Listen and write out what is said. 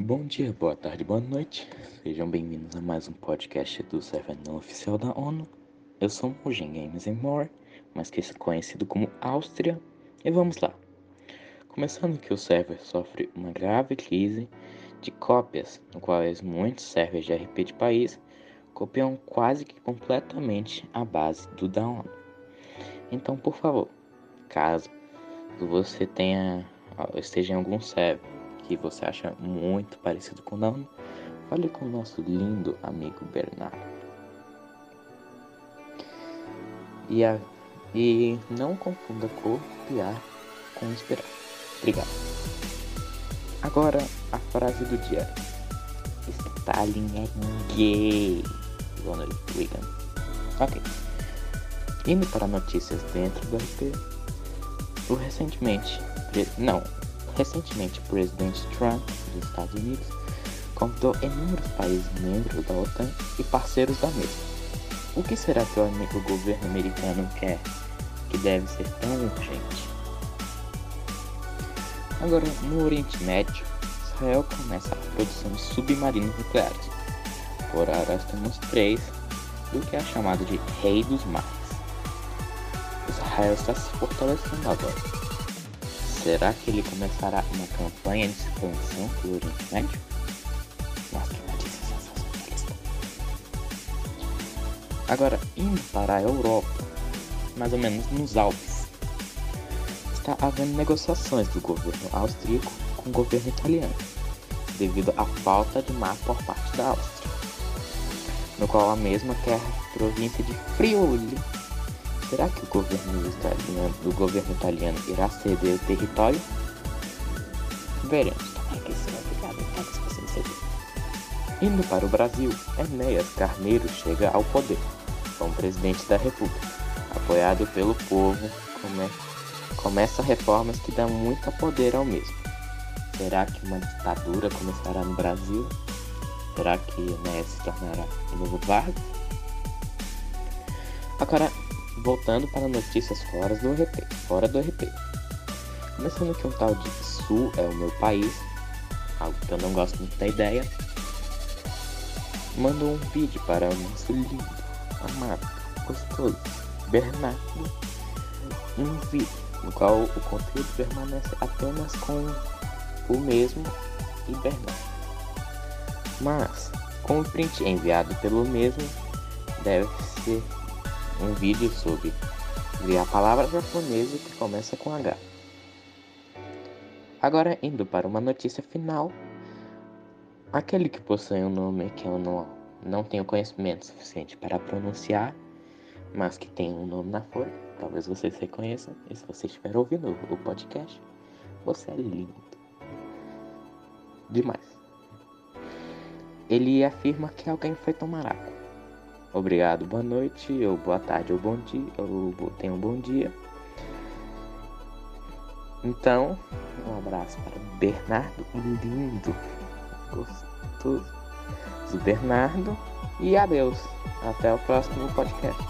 Bom dia, boa tarde, boa noite. Sejam bem-vindos a mais um podcast do server não oficial da ONU. Eu sou Mugen Games and More, mais que conhecido como Áustria, e vamos lá. Começando que o server sofre uma grave crise de cópias, no qual muitos servers de RP de país copiam quase que completamente a base do da ONU. Então, por favor, caso você tenha esteja em algum server que você acha muito parecido com o Nano, fale com o nosso lindo amigo Bernardo. E, a, e não confunda copiar com inspirar. Obrigado. Agora a frase do dia. Stalin é gay. Ronald Reagan. Ok. Indo para notícias dentro do RP. O recentemente. Não, Recentemente, o presidente Trump dos Estados Unidos convidou inúmeros países membros da OTAN e parceiros da mesma. O que será que o governo americano quer que deve ser tão urgente? Agora, no Oriente Médio, Israel começa a produção de submarinos nucleares. Por agora temos três do que é chamado de Rei dos Mares. Israel está se fortalecendo agora Será que ele começará uma campanha de expansão pelo Oriente Médio? Agora, indo para a Europa, mais ou menos nos Alpes, está havendo negociações do governo austríaco com o governo italiano, devido à falta de mar por parte da Áustria, no qual a mesma quer a província de Friuli Será que o governo italiano, o governo italiano irá ceder o território? Veremos. Indo para o Brasil, Enéas Carneiro chega ao poder como presidente da República, apoiado pelo povo, come... começa reformas que dão muito poder ao mesmo. Será que uma ditadura começará no Brasil? Será que Enéas se tornará o novo Vargas? Agora, Voltando para notícias fora do RP. Fora do RP. Começando que um tal de Sul é o meu país, algo que eu não gosto muito da ideia. Mandou um vídeo para o nosso lindo, amado, gostoso Bernardo. Um vídeo no qual o conteúdo permanece apenas com o mesmo e Bernardo. Mas, com o print enviado pelo mesmo, deve ser um vídeo sobre a palavra japonesa que começa com H. Agora, indo para uma notícia final, aquele que possui um nome que eu não, não tenho conhecimento suficiente para pronunciar, mas que tem um nome na folha, talvez vocês reconheçam, e se você estiver ouvindo o podcast, você é lindo. Demais. Ele afirma que alguém foi tomar água. Obrigado, boa noite, ou boa tarde, ou bom dia, ou tenha um bom dia. Então, um abraço para Bernardo, lindo, gostoso, Bernardo, e adeus. Até o próximo podcast.